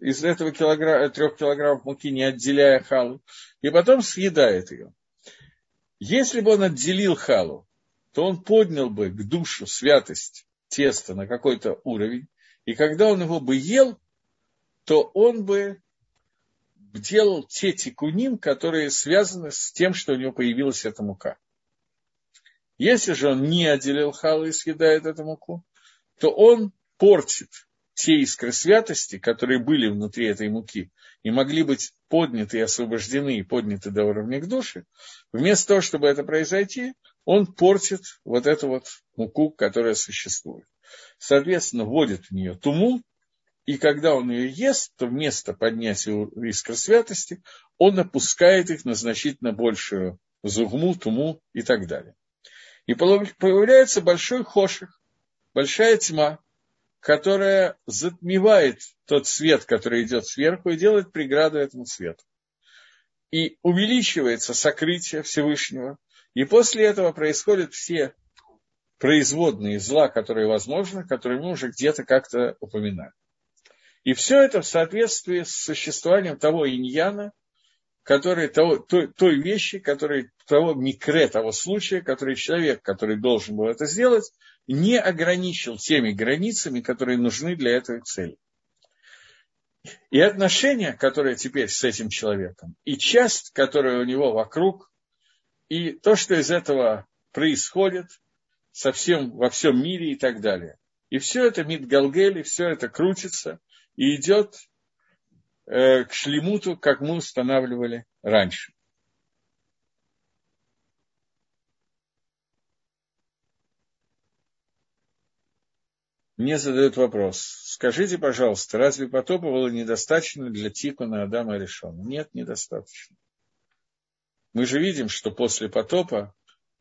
Speaker 1: из этого килограмма, трех килограммов муки, не отделяя халу, и потом съедает ее. Если бы он отделил халу, то он поднял бы к душу святость теста на какой-то уровень, и когда он его бы ел, то он бы делал те тикуним, которые связаны с тем, что у него появилась эта мука. Если же он не отделил халу и съедает эту муку, то он портит те искры святости, которые были внутри этой муки, и могли быть подняты и освобождены, и подняты до уровня к душе, вместо того, чтобы это произойти, он портит вот эту вот муку, которая существует. Соответственно, вводит в нее туму, и когда он ее ест, то вместо поднятия искр святости, он опускает их на значительно большую зугму, туму и так далее. И появляется большой хоших, большая тьма, которая затмевает тот свет, который идет сверху, и делает преграду этому свету. И увеличивается сокрытие Всевышнего. И после этого происходят все производные зла, которые возможны, которые мы уже где-то как-то упоминали. И все это в соответствии с существованием того иньяна, который, того, той, той вещи, который, того микре, того случая, который человек, который должен был это сделать, не ограничил теми границами, которые нужны для этой цели. И отношения, которые теперь с этим человеком, и часть, которая у него вокруг, и то, что из этого происходит совсем во всем мире и так далее. И все это Мидгалгели, все это крутится, и идет э, к шлемуту, как мы устанавливали раньше. Мне задают вопрос. Скажите, пожалуйста, разве потопа было недостаточно для Тикуна Адама Решона? Нет, недостаточно. Мы же видим, что после потопа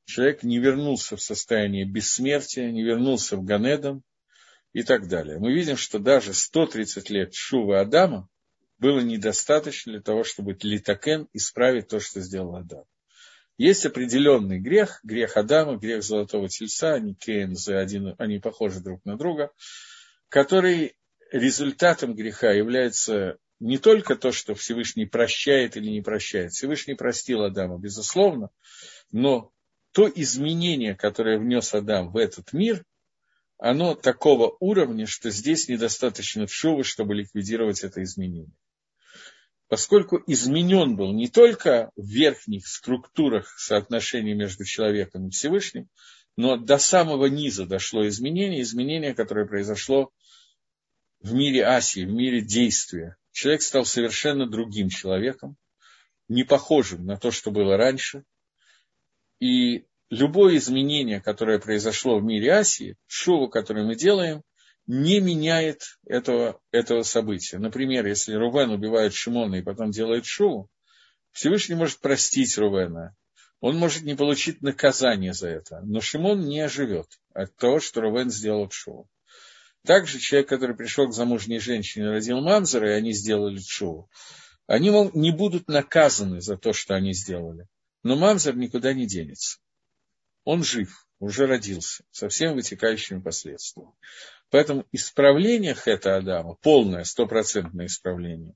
Speaker 1: человек не вернулся в состояние бессмертия, не вернулся в Ганедом, и так далее. Мы видим, что даже 130 лет Шувы Адама было недостаточно для того, чтобы литакен исправить то, что сделал Адам. Есть определенный грех, грех Адама, грех Золотого Тельца, они Кейнзы, один, они похожи друг на друга, который результатом греха является не только то, что Всевышний прощает или не прощает. Всевышний простил Адама, безусловно, но то изменение, которое внес Адам в этот мир, оно такого уровня, что здесь недостаточно вшувы, чтобы ликвидировать это изменение. Поскольку изменен был не только в верхних структурах соотношений между человеком и Всевышним, но до самого низа дошло изменение, изменение, которое произошло в мире Асии, в мире действия. Человек стал совершенно другим человеком, не похожим на то, что было раньше. И любое изменение, которое произошло в мире Асии, шоу, которое мы делаем, не меняет этого, этого события. Например, если Рувен убивает Шимона и потом делает шоу, Всевышний может простить Рувена. Он может не получить наказание за это, но Шимон не оживет от того, что Рувен сделал шоу. Также человек, который пришел к замужней женщине родил Мамзера, и они сделали шоу, они не будут наказаны за то, что они сделали. Но Мамзер никуда не денется он жив, уже родился, со всеми вытекающими последствиями. Поэтому исправление Хета Адама, полное, стопроцентное исправление,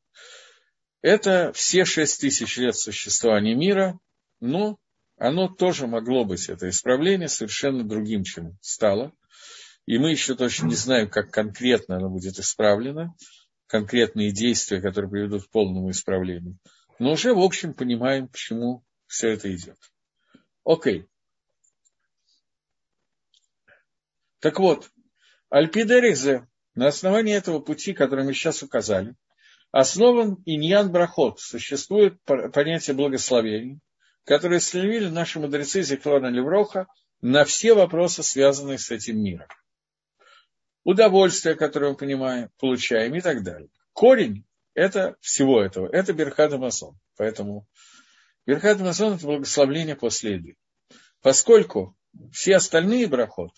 Speaker 1: это все шесть тысяч лет существования мира, но оно тоже могло быть, это исправление, совершенно другим, чем стало. И мы еще точно не знаем, как конкретно оно будет исправлено, конкретные действия, которые приведут к полному исправлению. Но уже, в общем, понимаем, к чему все это идет. Окей. Так вот, Альпидерихзе, на основании этого пути, который мы сейчас указали, основан иньян брахот, существует понятие благословений, которое следовали наши мудрецы Зеклона Левроха на все вопросы, связанные с этим миром. Удовольствие, которое мы понимаем, получаем и так далее. Корень это всего этого, это Берхад Амазон. Поэтому Берхад Амазон – это благословление после еды. Поскольку все остальные брахот,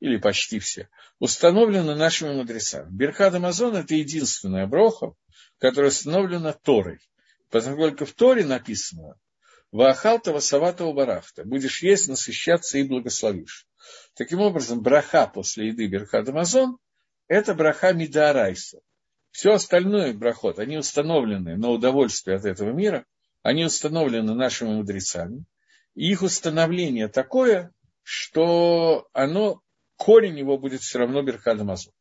Speaker 1: или почти все, установлены нашими мудрецами. Берхад Амазон – это единственная броха, которая установлена Торой. Поскольку в Торе написано «Ваахалта васавата барахта» – «Будешь есть, насыщаться и благословишь». Таким образом, браха после еды Берхад Амазон – это браха Мидарайса. Все остальное брахот, они установлены на удовольствие от этого мира, они установлены нашими мудрецами. И их установление такое, что оно корень его будет все равно Беркада Мазун.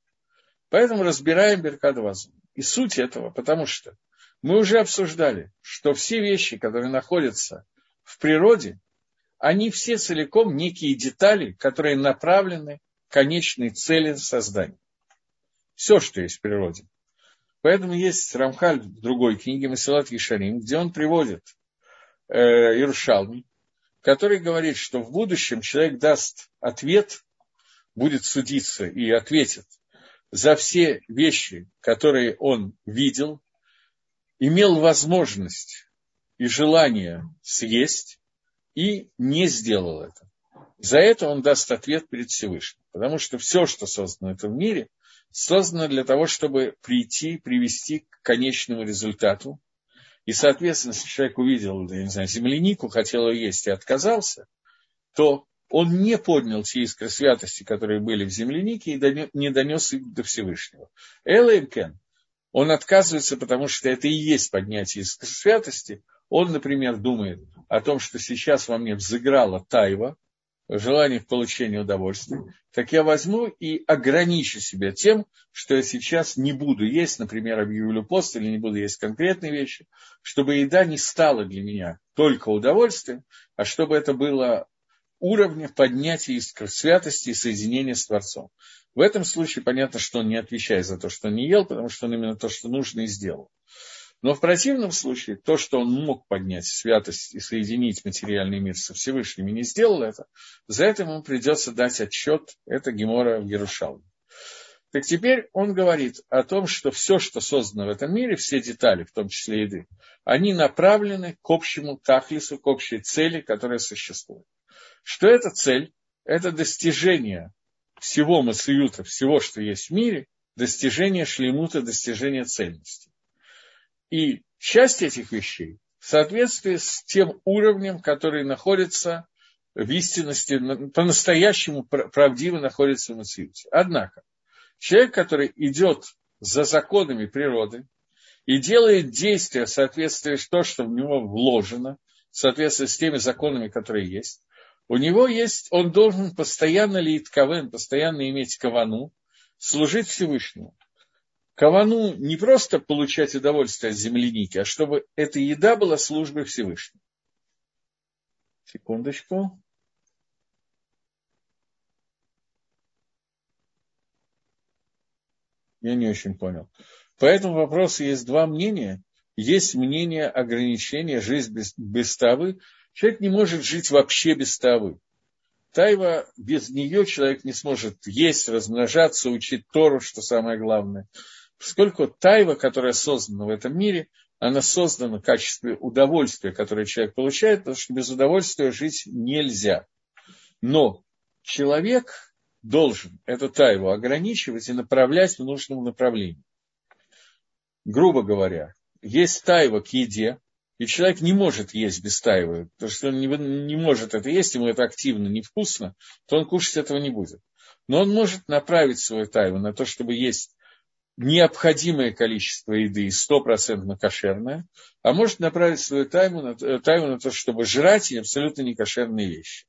Speaker 1: Поэтому разбираем Беркада Мазун. И суть этого, потому что мы уже обсуждали, что все вещи, которые находятся в природе, они все целиком некие детали, которые направлены к конечной цели создания. Все, что есть в природе. Поэтому есть Рамхаль в другой книге Масилат Ешарим, где он приводит э, Иерушалми, который говорит, что в будущем человек даст ответ будет судиться и ответит за все вещи, которые он видел, имел возможность и желание съесть и не сделал это. За это он даст ответ перед Всевышним. Потому что все, что создано в этом мире, создано для того, чтобы прийти, привести к конечному результату. И, соответственно, если человек увидел, я не знаю, землянику, хотел ее есть и отказался, то он не поднял те искры святости, которые были в землянике, и не донес их до Всевышнего. Элэймкен, он отказывается, потому что это и есть поднятие искры святости. Он, например, думает о том, что сейчас во мне взыграла тайва, желание к получению удовольствия, так я возьму и ограничу себя тем, что я сейчас не буду есть, например, объявлю пост или не буду есть конкретные вещи, чтобы еда не стала для меня только удовольствием, а чтобы это было уровня поднятия искр святости и соединения с Творцом. В этом случае понятно, что он не отвечает за то, что он не ел, потому что он именно то, что нужно, и сделал. Но в противном случае, то, что он мог поднять святость и соединить материальный мир со Всевышним и не сделал это, за это ему придется дать отчет, это Гемора в Ярушалме. Так теперь он говорит о том, что все, что создано в этом мире, все детали, в том числе еды, они направлены к общему тахлису, к общей цели, которая существует что эта цель, это достижение всего Масиюта, всего, что есть в мире, достижение шлемута, достижение цельности. И часть этих вещей в соответствии с тем уровнем, который находится в истинности, по-настоящему правдиво находится в Мациуте. Однако, человек, который идет за законами природы и делает действия в соответствии с то, что в него вложено, в соответствии с теми законами, которые есть, у него есть, он должен постоянно лить кавен, постоянно иметь кавану, служить Всевышнему. Кавану не просто получать удовольствие от земляники, а чтобы эта еда была службой Всевышнему. Секундочку. Я не очень понял. По этому вопросу есть два мнения. Есть мнение ограничения жизнь без, без тавы. Человек не может жить вообще без тавы. Тайва, без нее человек не сможет есть, размножаться, учить Тору, что самое главное. Поскольку тайва, которая создана в этом мире, она создана в качестве удовольствия, которое человек получает, потому что без удовольствия жить нельзя. Но человек должен эту тайву ограничивать и направлять в нужном направлении. Грубо говоря, есть тайва к еде, и человек не может есть без тайвы, потому что он не, не может это есть, ему это активно невкусно, то он кушать этого не будет. Но он может направить свою тайву на то, чтобы есть необходимое количество еды, стопроцентно кошерное, а может направить свою тайву на, тайву на то, чтобы жрать абсолютно некошерные вещи.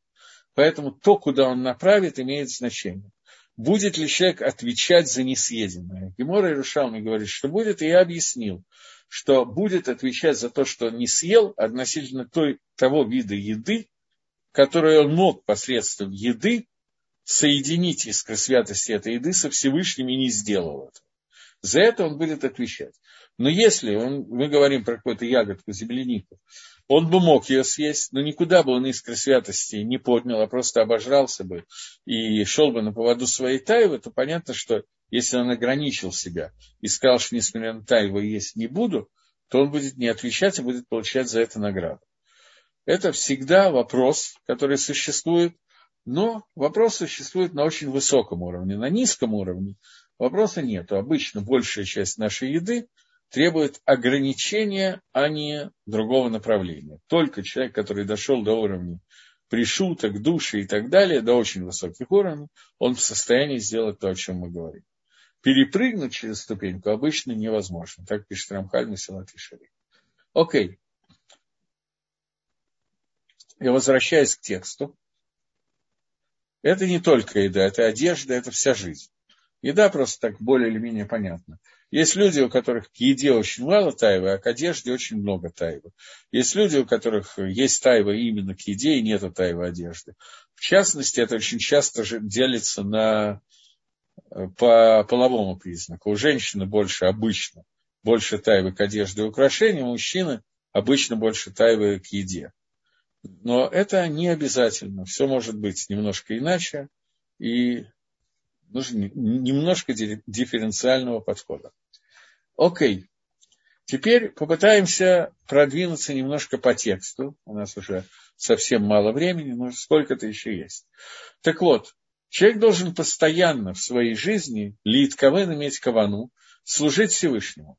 Speaker 1: Поэтому то, куда он направит, имеет значение. Будет ли человек отвечать за несъеденное? Гемора Ирушалми говорит, что будет, и я объяснил, что будет отвечать за то, что не съел относительно той, того вида еды, которую он мог посредством еды соединить искры святости этой еды со Всевышним и не сделал это. За это он будет отвечать. Но если он, мы говорим про какую-то ягодку, землянику, он бы мог ее съесть, но никуда бы он искры святости не поднял, а просто обожрался бы и шел бы на поводу своей тайвы, то понятно, что если он ограничил себя и сказал, что несмотря на тайву есть не буду, то он будет не отвечать, а будет получать за это награду. Это всегда вопрос, который существует, но вопрос существует на очень высоком уровне. На низком уровне вопроса нет. Обычно большая часть нашей еды требует ограничения, а не другого направления. Только человек, который дошел до уровня пришуток, души и так далее, до очень высоких уровней, он в состоянии сделать то, о чем мы говорим. Перепрыгнуть через ступеньку обычно невозможно. Так пишет Рамхаль Масилат Шари. Окей. Я возвращаюсь к тексту. Это не только еда, это одежда, это вся жизнь. Еда просто так более или менее понятна. Есть люди, у которых к еде очень мало тайвы, а к одежде очень много тайвы. Есть люди, у которых есть тайва именно к еде и нет тайвы одежды. В частности, это очень часто делится на, по половому признаку. У женщины больше обычно, больше тайвы к одежде и украшениям, у мужчины обычно больше тайвы к еде. Но это не обязательно. Все может быть немножко иначе. И нужно немножко дифференциального подхода. Окей. Теперь попытаемся продвинуться немножко по тексту. У нас уже совсем мало времени, но сколько-то еще есть. Так вот, человек должен постоянно в своей жизни лит кавен иметь кавану, служить Всевышнему.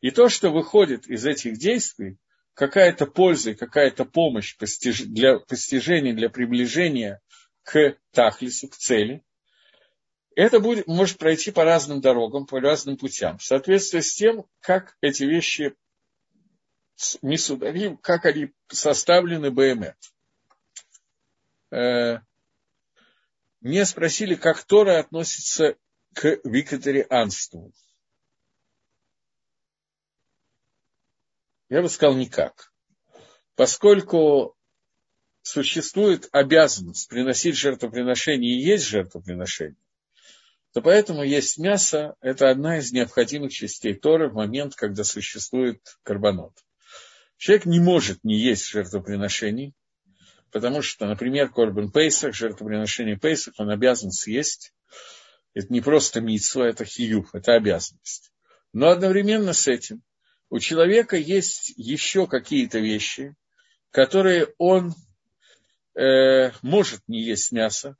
Speaker 1: И то, что выходит из этих действий, какая-то польза, какая-то помощь для постижения, для приближения к тахлису, к цели, это будет, может пройти по разным дорогам, по разным путям, в соответствии с тем, как эти вещи Мисударим, как они составлены БМЭ. Мне спросили, как Тора относится к викатарианству. Я бы сказал, никак. Поскольку существует обязанность приносить жертвоприношение и есть жертвоприношение, то поэтому есть мясо – это одна из необходимых частей Торы в момент, когда существует карбонот. Человек не может не есть жертвоприношений, потому что, например, Корбан Пейсах, жертвоприношение Пейсах, он обязан съесть. Это не просто митсва, это хиюф, это обязанность. Но одновременно с этим у человека есть еще какие-то вещи, которые он э, может не есть мясо,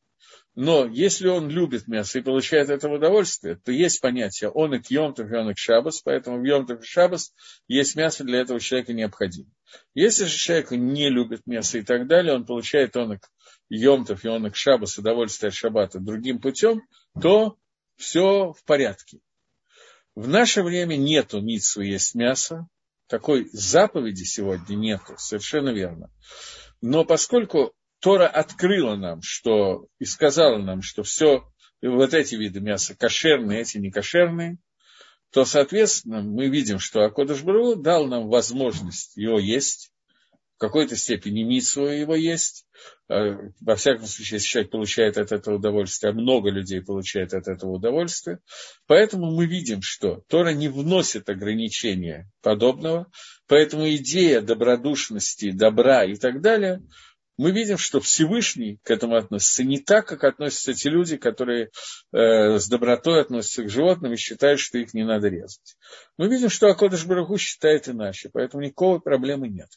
Speaker 1: Но если он любит мясо и получает это удовольствие, то есть понятие он и к Йомтов, и он и к Шабас, поэтому в Йомтов и Шабас есть мясо для этого человека необходимо. Если же человек не любит мясо и так далее, он получает он и к Йомтов, и он и к Шабас удовольствие от Шабата другим путем, то все в порядке. В наше время нету митсу есть мясо, такой заповеди сегодня нету, совершенно верно. Но поскольку Тора открыла нам, что и сказала нам, что все вот эти виды мяса кошерные, эти не кошерные, то, соответственно, мы видим, что Акодыш дал нам возможность его есть, в какой-то степени митсу его есть. Э, во всяком случае, если человек получает от этого удовольствие, а много людей получает от этого удовольствие. Поэтому мы видим, что Тора не вносит ограничения подобного. Поэтому идея добродушности, добра и так далее – мы видим, что Всевышний к этому относится не так, как относятся те люди, которые э, с добротой относятся к животным и считают, что их не надо резать. Мы видим, что Акодыш Барагу считает иначе, поэтому никакой проблемы нет.